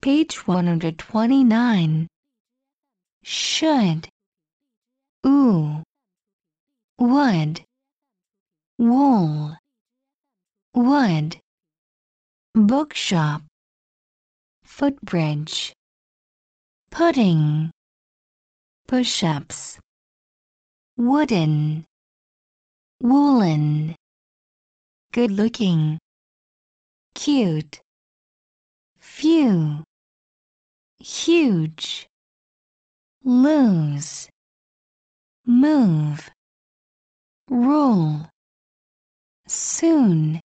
Page 129. Should. Ooh. Would. Wool. Wood. Bookshop. Footbridge. Pudding. Push-ups. Wooden. Woolen. Good looking. Cute. Few. Huge. Lose. Move. Rule. Soon.